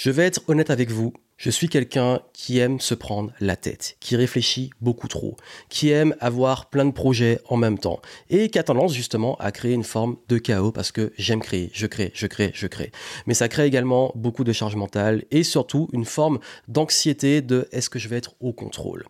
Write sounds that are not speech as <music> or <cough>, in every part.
Je vais être honnête avec vous, je suis quelqu'un qui aime se prendre la tête, qui réfléchit beaucoup trop, qui aime avoir plein de projets en même temps et qui a tendance justement à créer une forme de chaos parce que j'aime créer, je crée, je crée, je crée. Mais ça crée également beaucoup de charge mentale et surtout une forme d'anxiété de est-ce que je vais être au contrôle.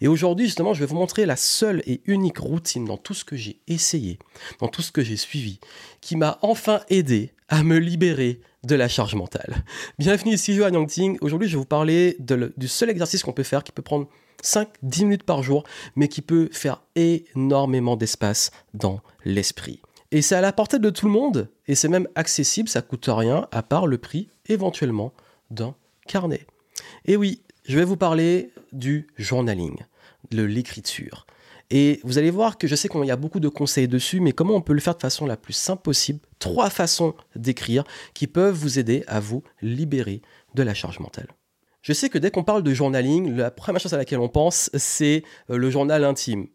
Et aujourd'hui justement, je vais vous montrer la seule et unique routine dans tout ce que j'ai essayé, dans tout ce que j'ai suivi, qui m'a enfin aidé à me libérer de la charge mentale. Bienvenue ici Johan Yangting. Aujourd'hui, je vais vous parler du seul exercice qu'on peut faire qui peut prendre 5-10 minutes par jour, mais qui peut faire énormément d'espace dans l'esprit. Et c'est à la portée de tout le monde, et c'est même accessible, ça coûte rien, à part le prix éventuellement d'un carnet. Et oui, je vais vous parler du journaling, de l'écriture. Et vous allez voir que je sais qu'il y a beaucoup de conseils dessus, mais comment on peut le faire de façon la plus simple possible? Trois façons d'écrire qui peuvent vous aider à vous libérer de la charge mentale. Je sais que dès qu'on parle de journaling, la première chose à laquelle on pense, c'est euh, le journal intime.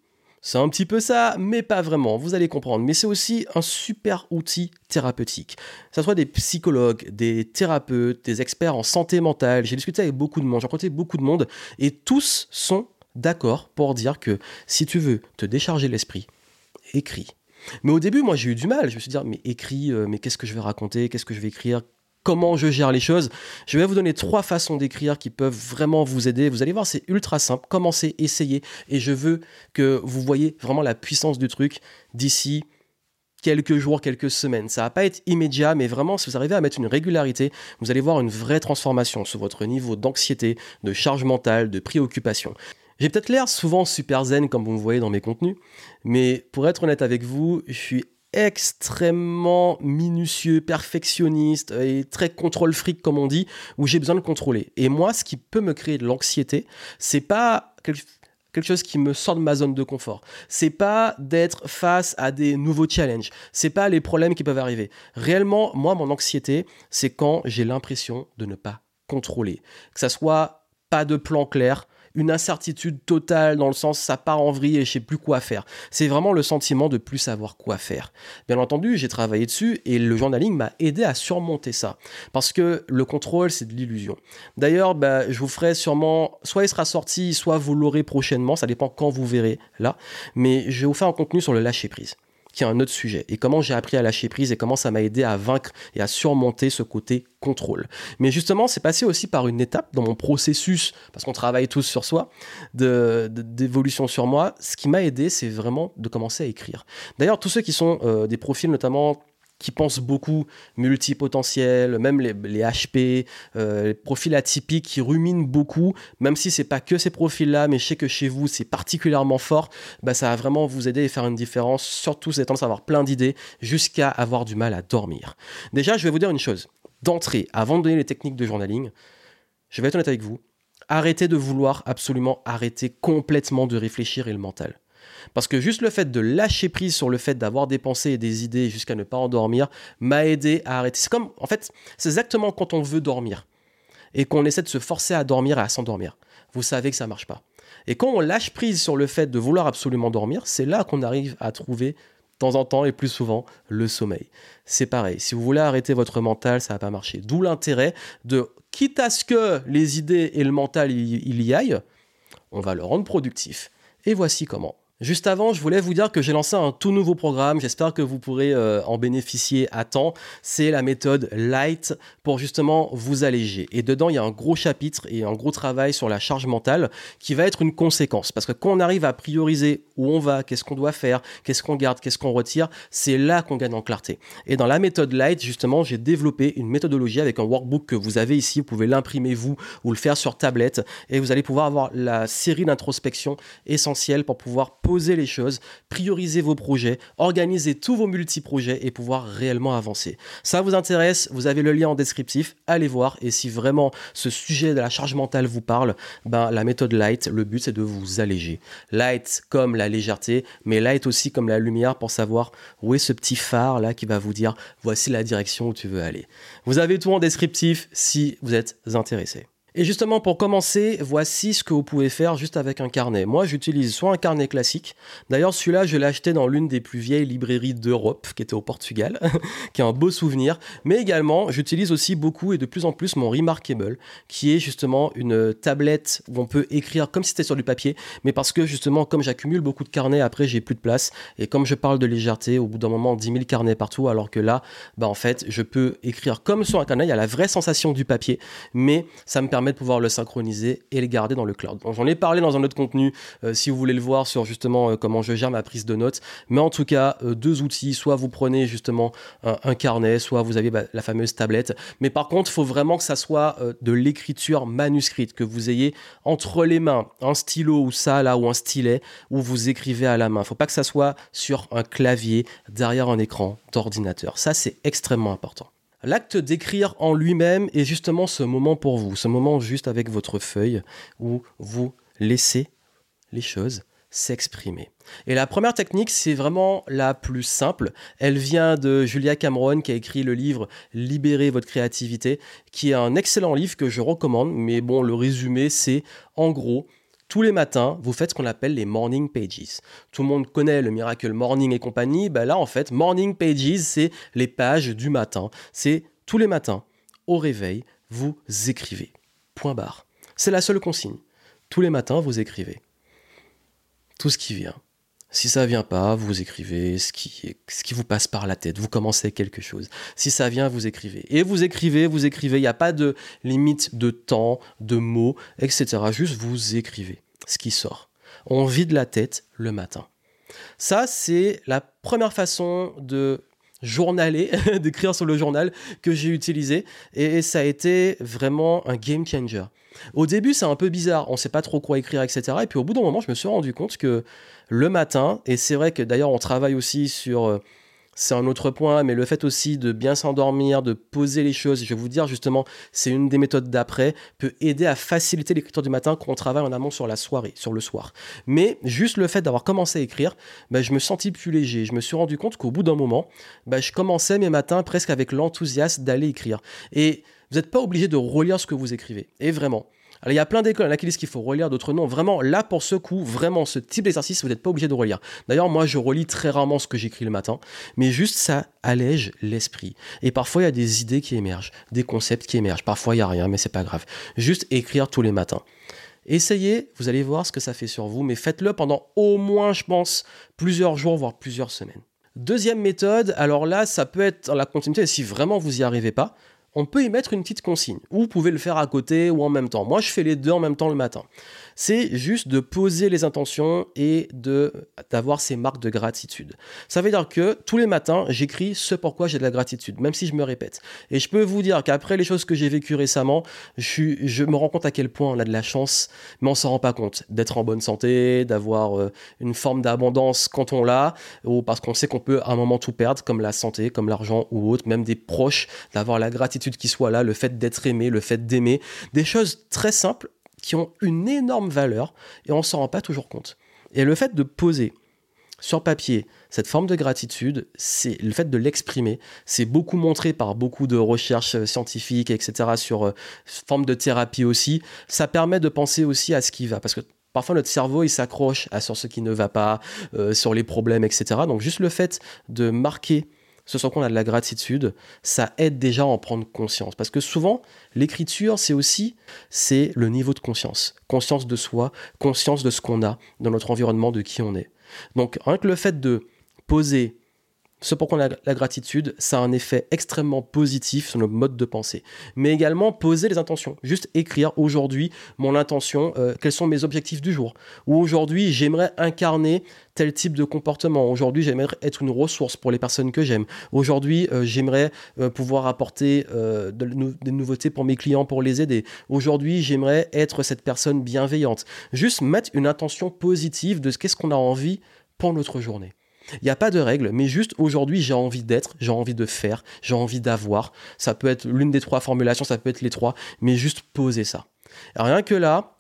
C'est un petit peu ça, mais pas vraiment, vous allez comprendre. Mais c'est aussi un super outil thérapeutique. Que ce soit des psychologues, des thérapeutes, des experts en santé mentale, j'ai discuté avec beaucoup de monde, j'ai rencontré beaucoup de monde, et tous sont d'accord pour dire que si tu veux te décharger l'esprit, écris. Mais au début, moi, j'ai eu du mal. Je me suis dit, mais écris, euh, mais qu'est-ce que je vais raconter? Qu'est-ce que je vais écrire? Comment je gère les choses? Je vais vous donner trois façons d'écrire qui peuvent vraiment vous aider. Vous allez voir, c'est ultra simple. Commencez, essayez. Et je veux que vous voyez vraiment la puissance du truc d'ici quelques jours, quelques semaines. Ça va pas être immédiat, mais vraiment, si vous arrivez à mettre une régularité, vous allez voir une vraie transformation sur votre niveau d'anxiété, de charge mentale, de préoccupation. J'ai peut-être l'air souvent super zen comme vous me voyez dans mes contenus, mais pour être honnête avec vous, je suis extrêmement minutieux, perfectionniste et très contrôle fric comme on dit, où j'ai besoin de contrôler. Et moi, ce qui peut me créer de l'anxiété, c'est pas quelque chose qui me sort de ma zone de confort. C'est pas d'être face à des nouveaux challenges. C'est pas les problèmes qui peuvent arriver. Réellement, moi, mon anxiété, c'est quand j'ai l'impression de ne pas contrôler. Que ça soit pas de plan clair, une incertitude totale dans le sens ça part en vrille et je sais plus quoi faire. C'est vraiment le sentiment de plus savoir quoi faire. Bien entendu, j'ai travaillé dessus et le journaling m'a aidé à surmonter ça. Parce que le contrôle, c'est de l'illusion. D'ailleurs, bah, je vous ferai sûrement, soit il sera sorti, soit vous l'aurez prochainement, ça dépend quand vous verrez là. Mais je vais vous faire un contenu sur le lâcher prise qui est un autre sujet. Et comment j'ai appris à lâcher prise et comment ça m'a aidé à vaincre et à surmonter ce côté contrôle. Mais justement, c'est passé aussi par une étape dans mon processus, parce qu'on travaille tous sur soi, d'évolution sur moi. Ce qui m'a aidé, c'est vraiment de commencer à écrire. D'ailleurs, tous ceux qui sont euh, des profils notamment qui pensent beaucoup multipotentiel, même les, HP, euh, les profils atypiques qui ruminent beaucoup, même si c'est pas que ces profils-là, mais je sais que chez vous c'est particulièrement fort, bah ça va vraiment vous aider et faire une différence, surtout si vous avez tendance à avoir plein d'idées, jusqu'à avoir du mal à dormir. Déjà, je vais vous dire une chose. D'entrée, avant de donner les techniques de journaling, je vais être honnête avec vous, arrêtez de vouloir absolument arrêter complètement de réfléchir et le mental. Parce que juste le fait de lâcher prise sur le fait d'avoir des pensées et des idées jusqu'à ne pas endormir m'a aidé à arrêter. C'est comme, en fait, c'est exactement quand on veut dormir et qu'on essaie de se forcer à dormir et à s'endormir. Vous savez que ça marche pas. Et quand on lâche prise sur le fait de vouloir absolument dormir, c'est là qu'on arrive à trouver de temps en temps et plus souvent le sommeil. C'est pareil, si vous voulez arrêter votre mental, ça va pas marcher. D'où l'intérêt de, quitte à ce que les idées et le mental il y aillent, on va le rendre productif. Et voici comment. Juste avant, je voulais vous dire que j'ai lancé un tout nouveau programme. J'espère que vous pourrez euh, en bénéficier à temps. C'est la méthode Light pour justement vous alléger. Et dedans, il y a un gros chapitre et un gros travail sur la charge mentale qui va être une conséquence. Parce que quand on arrive à prioriser où on va, qu'est-ce qu'on doit faire, qu'est-ce qu'on garde, qu'est-ce qu'on retire, c'est là qu'on gagne en clarté. Et dans la méthode Light, justement, j'ai développé une méthodologie avec un workbook que vous avez ici. Vous pouvez l'imprimer vous ou le faire sur tablette et vous allez pouvoir avoir la série d'introspection essentielle pour pouvoir poser les choses, prioriser vos projets, organiser tous vos multi-projets et pouvoir réellement avancer. Ça vous intéresse, vous avez le lien en descriptif, allez voir et si vraiment ce sujet de la charge mentale vous parle, ben la méthode light, le but c'est de vous alléger. Light comme la légèreté, mais light aussi comme la lumière pour savoir où est ce petit phare là qui va vous dire voici la direction où tu veux aller. Vous avez tout en descriptif si vous êtes intéressé. Et justement, pour commencer, voici ce que vous pouvez faire juste avec un carnet. Moi, j'utilise soit un carnet classique. D'ailleurs, celui-là, je l'ai acheté dans l'une des plus vieilles librairies d'Europe, qui était au Portugal, <laughs> qui est un beau souvenir. Mais également, j'utilise aussi beaucoup et de plus en plus mon Remarkable, qui est justement une tablette où on peut écrire comme si c'était sur du papier, mais parce que justement, comme j'accumule beaucoup de carnets, après, j'ai plus de place. Et comme je parle de légèreté, au bout d'un moment, 10 000 carnets partout, alors que là, bah, en fait, je peux écrire comme sur un carnet. Il y a la vraie sensation du papier, mais ça me permet de pouvoir le synchroniser et le garder dans le cloud. J'en ai parlé dans un autre contenu, euh, si vous voulez le voir sur justement euh, comment je gère ma prise de notes. Mais en tout cas, euh, deux outils, soit vous prenez justement un, carnet, soit vous avez bah, la fameuse tablette. Mais par contre, il faut vraiment que ça soit de l'écriture manuscrite, que vous ayez entre les mains un stylo ou ça là ou un stylet où vous écrivez à la main. Il ne faut pas que ça soit sur un clavier derrière un écran d'ordinateur. Ça, c'est extrêmement important. L'acte d'écrire en lui-même est justement ce moment pour vous, ce moment juste avec votre feuille où vous laissez les choses s'exprimer. Et la première technique, c'est vraiment la plus simple. Elle vient de Julia Cameron qui a écrit le livre Libérer votre créativité, qui est un excellent livre que je recommande, mais bon, le résumé, c'est en gros, tous les matins, vous faites ce qu'on appelle les morning pages. Tout le monde connaît le Miracle Morning et compagnie. Ben là, en fait, morning pages, c'est les pages du matin. C'est tous les matins, au réveil, vous écrivez. Point barre. C'est la seule consigne. Tous les matins, vous écrivez. Tout ce qui vient. Si ça vient pas, vous écrivez ce qui, ce qui vous passe par la tête. Vous commencez quelque chose. Si ça vient, vous écrivez. Et vous écrivez, vous écrivez. Il n'y a pas de limite de temps, de mots, etc. Juste vous écrivez ce qui sort. On vide la tête le matin. Ça, c'est la première façon de journaler, <laughs> d'écrire sur le journal que j'ai utilisé. Et ça a été vraiment un game changer. Au début, c'est un peu bizarre, on ne sait pas trop quoi écrire, etc. Et puis au bout d'un moment, je me suis rendu compte que le matin, et c'est vrai que d'ailleurs on travaille aussi sur... C'est un autre point, mais le fait aussi de bien s'endormir, de poser les choses, je vais vous dire justement, c'est une des méthodes d'après, peut aider à faciliter l'écriture du matin quand on travaille en amont sur la soirée, sur le soir. Mais juste le fait d'avoir commencé à écrire, bah, je me sentis plus léger. Je me suis rendu compte qu'au bout d'un moment, bah, je commençais mes matins presque avec l'enthousiasme d'aller écrire. Et vous n'êtes pas obligé de relire ce que vous écrivez. Et vraiment, alors, il y a plein d'écoles qui disent qu'il faut relire, d'autres non. Vraiment, là, pour ce coup, vraiment, ce type d'exercice, vous n'êtes pas obligé de relire. D'ailleurs, moi, je relis très rarement ce que j'écris le matin, mais juste ça allège l'esprit. Et parfois, il y a des idées qui émergent, des concepts qui émergent. Parfois, il n'y a rien, mais c'est pas grave. Juste écrire tous les matins. Essayez, vous allez voir ce que ça fait sur vous, mais faites-le pendant au moins, je pense, plusieurs jours, voire plusieurs semaines. Deuxième méthode, alors là, ça peut être la continuité, si vraiment vous n'y arrivez pas, on peut y mettre une petite consigne. Ou vous pouvez le faire à côté ou en même temps. Moi, je fais les deux en même temps le matin. C'est juste de poser les intentions et de d'avoir ces marques de gratitude. Ça veut dire que tous les matins, j'écris ce pourquoi j'ai de la gratitude, même si je me répète. Et je peux vous dire qu'après les choses que j'ai vécues récemment, je, me rends compte à quel point on a de la chance, mais on s'en rend pas compte d'être en bonne santé, d'avoir euh, une forme d'abondance quand on l'a, ou parce qu'on sait qu'on peut à un moment tout perdre, comme la santé, comme l'argent ou autre, même des proches, d'avoir la gratitude qui soit là, le fait d'être aimé, le fait d'aimer, des choses très simples qui ont une énorme valeur et on s'en rend pas toujours compte. Et le fait de poser sur papier cette forme de gratitude, c'est le fait de l'exprimer, c'est beaucoup montré par beaucoup de recherches scientifiques, etc., sur euh, forme de thérapie aussi. Ça permet de penser aussi à ce qui va, parce que parfois notre cerveau il s'accroche à sur ce qui ne va pas, euh, sur les problèmes, etc. Donc juste le fait de marquer ce sur quoi on a de la gratitude, ça aide déjà à en prendre conscience. Parce que souvent, l'écriture, c'est aussi c'est le niveau de conscience. Conscience de soi, conscience de ce qu'on a dans notre environnement, de qui on est. Donc, rien que le fait de poser ce pourquoi la gratitude, ça a un effet extrêmement positif sur nos modes de pensée. Mais également poser les intentions. Juste écrire aujourd'hui mon intention, euh, quels sont mes objectifs du jour. Ou aujourd'hui, j'aimerais incarner tel type de comportement. Aujourd'hui, j'aimerais être une ressource pour les personnes que j'aime. Aujourd'hui, euh, j'aimerais euh, pouvoir apporter des nouveautés pour mes clients, pour les aider. Aujourd'hui, j'aimerais être cette personne bienveillante. Juste mettre une intention positive de ce qu'est-ce qu'on a envie pour notre journée. Il n'y a pas de règle, mais juste aujourd'hui, j'ai envie d'être, j'ai envie de faire, j'ai envie d'avoir. Ça peut être l'une des trois formulations, ça peut être les trois, mais juste poser ça. rien que là,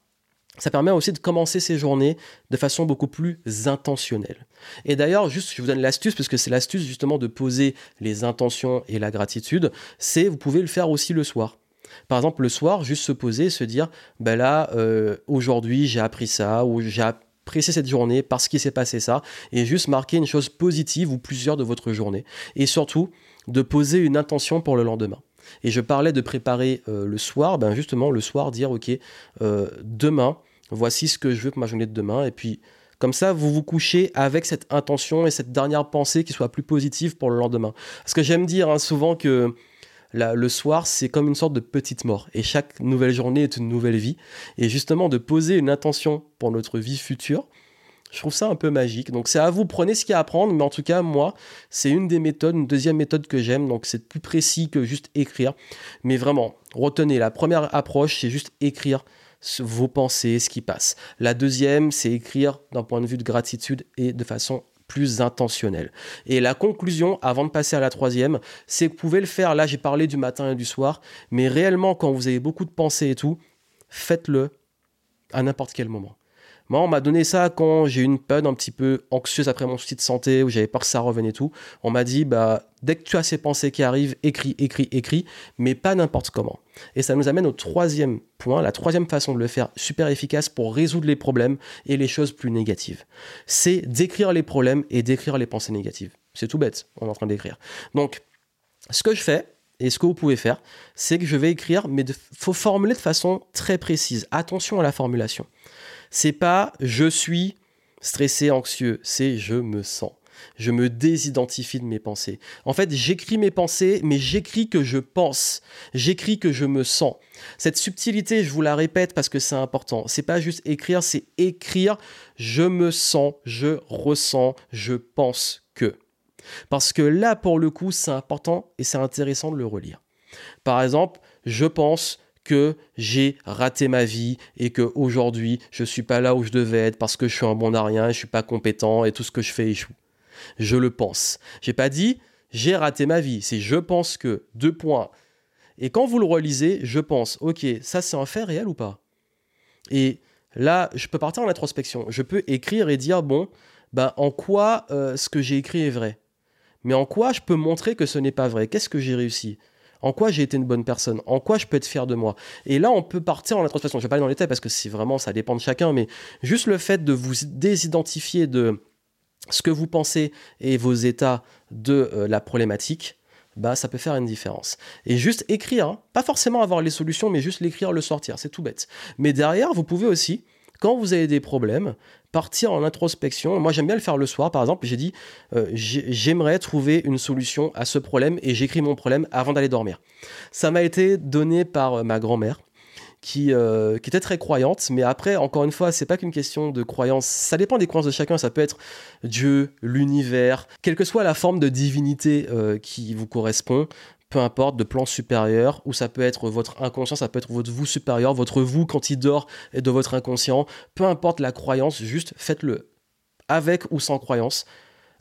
ça permet aussi de commencer ces journées de façon beaucoup plus intentionnelle. Et d'ailleurs, juste, je vous donne l'astuce, parce que c'est l'astuce justement de poser les intentions et la gratitude, c'est vous pouvez le faire aussi le soir. Par exemple, le soir, juste se poser et se dire, ben là, euh, aujourd'hui, j'ai appris ça, ou j'ai apprécié cette journée parce qu'il s'est passé ça, et juste marquer une chose positive ou plusieurs de votre journée. Et surtout, de poser une intention pour le lendemain. Et je parlais de préparer euh, le soir, ben justement, le soir, dire, ok, euh, demain, voici ce que je veux pour ma journée de demain, et puis comme ça, vous vous couchez avec cette intention et cette dernière pensée qui soit plus positive pour le lendemain. Parce que j'aime dire hein, souvent que le soir, c'est comme une sorte de petite mort. Et chaque nouvelle journée est une nouvelle vie. Et justement, de poser une intention pour notre vie future, je trouve ça un peu magique. Donc c'est à vous, prenez ce qu'il y a à prendre. Mais en tout cas, moi, c'est une des méthodes, une deuxième méthode que j'aime. Donc c'est plus précis que juste écrire. Mais vraiment, retenez, la première approche, c'est juste écrire vos pensées, ce qui passe. La deuxième, c'est écrire d'un point de vue de gratitude et de façon plus intentionnelle. Et la conclusion, avant de passer à la troisième, c'est que vous pouvez le faire, là j'ai parlé du matin et du soir, mais réellement quand vous avez beaucoup de pensées et tout, faites-le à n'importe quel moment. Moi, on m'a donné ça quand j'ai eu une période un petit peu anxieuse après mon souci de santé, où j'avais peur que ça revienne et tout. On m'a dit, bah, dès que tu as ces pensées qui arrivent, écris, écris, écris, mais pas n'importe comment. Et ça nous amène au troisième point, la troisième façon de le faire super efficace pour résoudre les problèmes et les choses plus négatives. C'est d'écrire les problèmes et d'écrire les pensées négatives. C'est tout bête, on est en train d'écrire. Donc, ce que je fais, et ce que vous pouvez faire, c'est que je vais écrire, mais il faut formuler de façon très précise. Attention à la formulation. C'est pas je suis stressé, anxieux, c'est je me sens. Je me désidentifie de mes pensées. En fait, j'écris mes pensées, mais j'écris que je pense. J'écris que je me sens. Cette subtilité, je vous la répète parce que c'est important. C'est pas juste écrire, c'est écrire je me sens, je ressens, je pense que. Parce que là, pour le coup, c'est important et c'est intéressant de le relire. Par exemple, je pense que j'ai raté ma vie et que aujourd'hui je suis pas là où je devais être parce que je suis un bon à rien, je suis pas compétent et tout ce que je fais échoue. Je le pense. J'ai pas dit j'ai raté ma vie, c'est je pense que deux points. Et quand vous le relisez, je pense OK, ça c'est un fait réel ou pas? Et là, je peux partir en introspection. Je peux écrire et dire bon, ben en quoi euh, ce que j'ai écrit est vrai? Mais en quoi je peux montrer que ce n'est pas vrai? Qu'est-ce que j'ai réussi? En quoi j'ai été une bonne personne? En quoi je peux être fier de moi? Et là, on peut partir en introspection. Je vais pas aller dans les parce que c'est vraiment, ça dépend de chacun, mais juste le fait de vous désidentifier de ce que vous pensez et vos états de euh, la problématique, bah, ça peut faire une différence. Et juste écrire, hein, pas forcément avoir les solutions, mais juste l'écrire, le sortir, c'est tout bête. Mais derrière, vous pouvez aussi, quand vous avez des problèmes, partir en introspection. Moi, j'aime bien le faire le soir, par exemple. J'ai dit, euh, j'aimerais trouver une solution à ce problème et j'écris mon problème avant d'aller dormir. Ça m'a été donné par euh, ma grand-mère. Qui, euh, qui, était très croyante, mais après, encore une fois, c'est pas qu'une question de croyance. Ça dépend des croyances de chacun. Ça peut être Dieu, l'univers, quelle que soit la forme de divinité qui vous correspond peu importe, de plan supérieur, ou ça peut être votre inconscient, ça peut être votre vous supérieur, votre vous quand il dort et de votre inconscient, peu importe la croyance, juste faites-le avec ou sans croyance.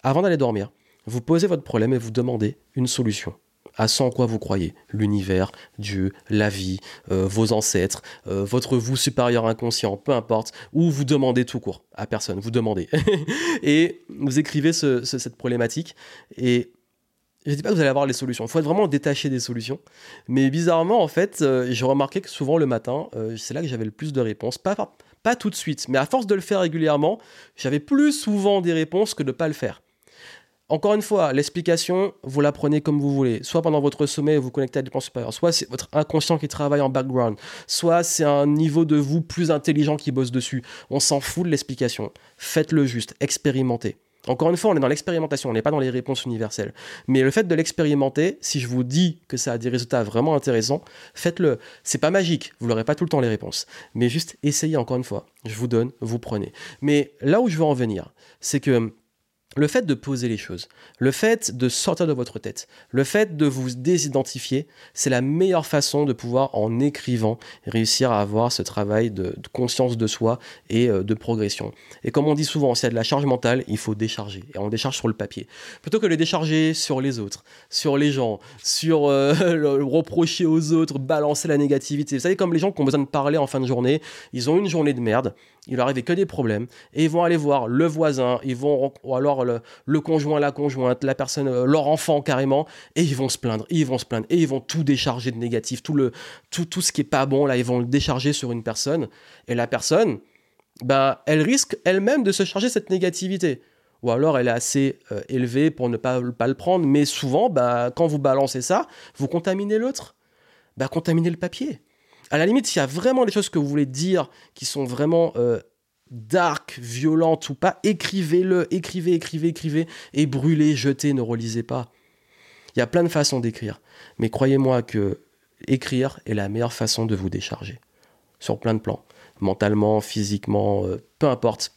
Avant d'aller dormir, vous posez votre problème et vous demandez une solution à ce en quoi vous croyez, l'univers, Dieu, la vie, euh, vos ancêtres, euh, votre vous supérieur inconscient, peu importe, ou vous demandez tout court à personne, vous demandez. <laughs> et vous écrivez cette problématique et je dis pas que vous allez avoir les solutions. Il faut être vraiment détaché des solutions. Mais bizarrement, en fait, euh, j'ai remarqué que souvent le matin, euh, c'est là que j'avais le plus de réponses. Pas, pas, tout de suite, mais à force de le faire régulièrement, j'avais plus souvent des réponses que de ne pas le faire. Encore une fois, l'explication, vous la prenez comme vous voulez. Soit pendant votre sommeil, vous connectez à des plans supérieurs. Soit c'est votre inconscient qui travaille en background. Soit c'est un niveau de vous plus intelligent qui bosse dessus. On s'en fout de l'explication. Faites-le juste. Expérimentez. Encore une fois, on est dans l'expérimentation, on n'est pas dans les réponses universelles. Mais le fait de l'expérimenter, si je vous dis que ça a des résultats vraiment intéressants, faites-le. C'est pas magique, vous n'aurez pas tout le temps les réponses. Mais juste essayez encore une fois. Je vous donne, vous prenez. Mais là où je veux en venir, c'est que le fait de poser les choses, le fait de sortir de votre tête, le fait de vous désidentifier, c'est la meilleure façon de pouvoir, en écrivant, réussir à avoir ce travail de, conscience de soi et euh, de progression. Et comme on dit souvent, s'il y a de la charge mentale, il faut décharger. Et on décharge sur le papier. Plutôt que de décharger sur les autres, sur les gens, sur euh, <laughs> le reprocher aux autres, balancer la négativité. Vous savez, comme les gens qui ont besoin de parler en fin de journée, ils ont une journée de merde, il leur arrive que des problèmes, et ils vont aller voir le voisin, ils vont, ou alors le, conjoint, la conjointe, la personne, euh, leur enfant carrément, et ils vont se plaindre, ils vont se plaindre, et ils vont tout décharger de négatif, tout, le, tout, tout ce qui est pas bon, là, ils vont le décharger sur une personne, et la personne, ben, elle risque elle-même de se charger cette négativité. Ou alors elle est assez euh, élevée pour ne pas, pas le prendre, mais souvent, ben, quand vous balancez ça, vous contaminez l'autre. Ben, contaminez le papier. À la limite, s'il y a vraiment des choses que vous voulez dire qui sont vraiment euh, dark, violentes ou pas, écrivez-le, écrivez, écrivez, écrivez, et brûlez, jetez, ne relisez pas. Il y a plein de façons d'écrire, mais croyez-moi que écrire est la meilleure façon de vous décharger, sur plein de plans, mentalement, physiquement, euh, peu importe,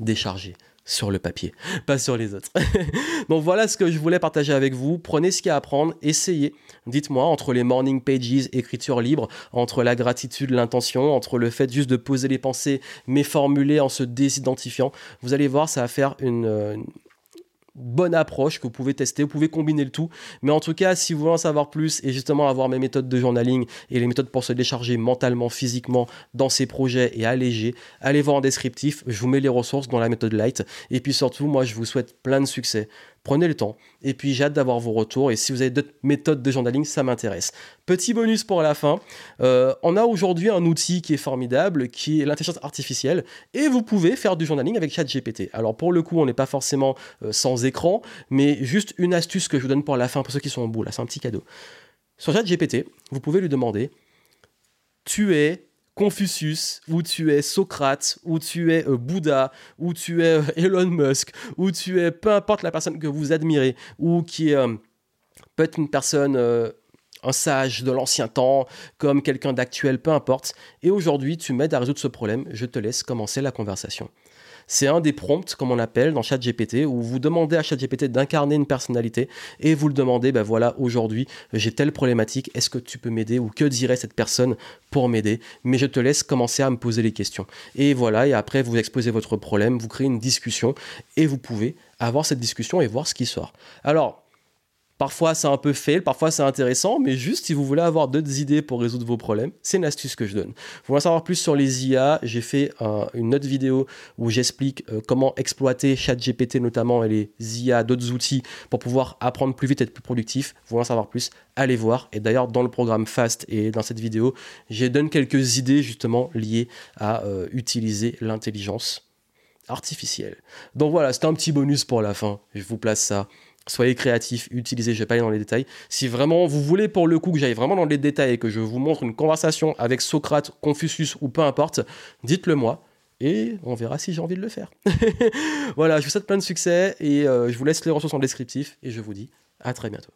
décharger sur le papier, pas sur les autres. <laughs> Donc voilà ce que je voulais partager avec vous. Prenez ce qu'il y a à apprendre, essayez. Dites-moi, entre les morning pages, écriture libre, entre la gratitude, l'intention, entre le fait juste de poser les pensées, mais formuler en se désidentifiant, vous allez voir, ça va faire une, euh, bonne approche que vous pouvez tester, vous pouvez combiner le tout. Mais en tout cas, si vous voulez en savoir plus et justement avoir mes méthodes de journaling et les méthodes pour se décharger mentalement, physiquement dans ces projets et alléger, allez voir en descriptif, je vous mets les ressources dans la méthode light. Et puis surtout, moi, je vous souhaite plein de succès Prenez le temps. Et puis j'ai hâte d'avoir vos retours. Et si vous avez d'autres méthodes de journaling, ça m'intéresse. Petit bonus pour la fin. Euh, on a aujourd'hui un outil qui est formidable, qui est l'intelligence artificielle. Et vous pouvez faire du journaling avec ChatGPT. Alors pour le coup, on n'est pas forcément euh, sans écran, mais juste une astuce que je vous donne pour la fin, pour ceux qui sont au bout. Là, c'est un petit cadeau. Sur ChatGPT, vous pouvez lui demander Tu es Confucius, ou tu es Socrate, ou tu es euh, Bouddha, ou tu es euh, Elon Musk, ou tu es peu importe la personne que vous admirez, ou qui euh, peut-être une personne, un sage de l'ancien temps, comme quelqu'un d'actuel, peu importe. Et aujourd'hui, tu m'aides à résoudre ce problème. Je te laisse commencer la conversation. C'est un des prompts, comme on appelle dans ChatGPT, où vous demandez à ChatGPT d'incarner une personnalité et vous le demandez, ben voilà, aujourd'hui, j'ai telle problématique, est-ce que tu peux m'aider ou que dirait cette personne pour m'aider? Mais je te laisse commencer à me poser les questions. Et voilà, et après, vous exposez votre problème, vous créez une discussion et vous pouvez avoir cette discussion et voir ce qui sort. Alors, Parfois c'est un peu fail, parfois c'est intéressant, mais juste si vous voulez avoir d'autres idées pour résoudre vos problèmes, c'est une astuce que je donne. Vous voulez en savoir plus sur les IA, j'ai fait une autre vidéo où j'explique euh, comment exploiter ChatGPT notamment et les IA, d'autres outils pour pouvoir apprendre plus vite et être plus productif. Vous voulez en savoir plus, allez voir. Et d'ailleurs dans le programme Fast et dans cette vidéo, j'ai donné quelques idées justement liées à euh, utiliser l'intelligence artificielle. Donc voilà, c'était un petit bonus pour la fin. Je vous place ça Soyez créatifs, utilisez, je vais pas aller dans les détails. Si vraiment vous voulez pour le coup que j'aille vraiment dans les détails et que je vous montre une conversation avec Socrate, Confucius ou peu importe, dites-le moi et on verra si j'ai envie de le faire. <laughs> voilà, je vous souhaite plein de succès et euh, je vous laisse les ressources en descriptif et je vous dis à très bientôt.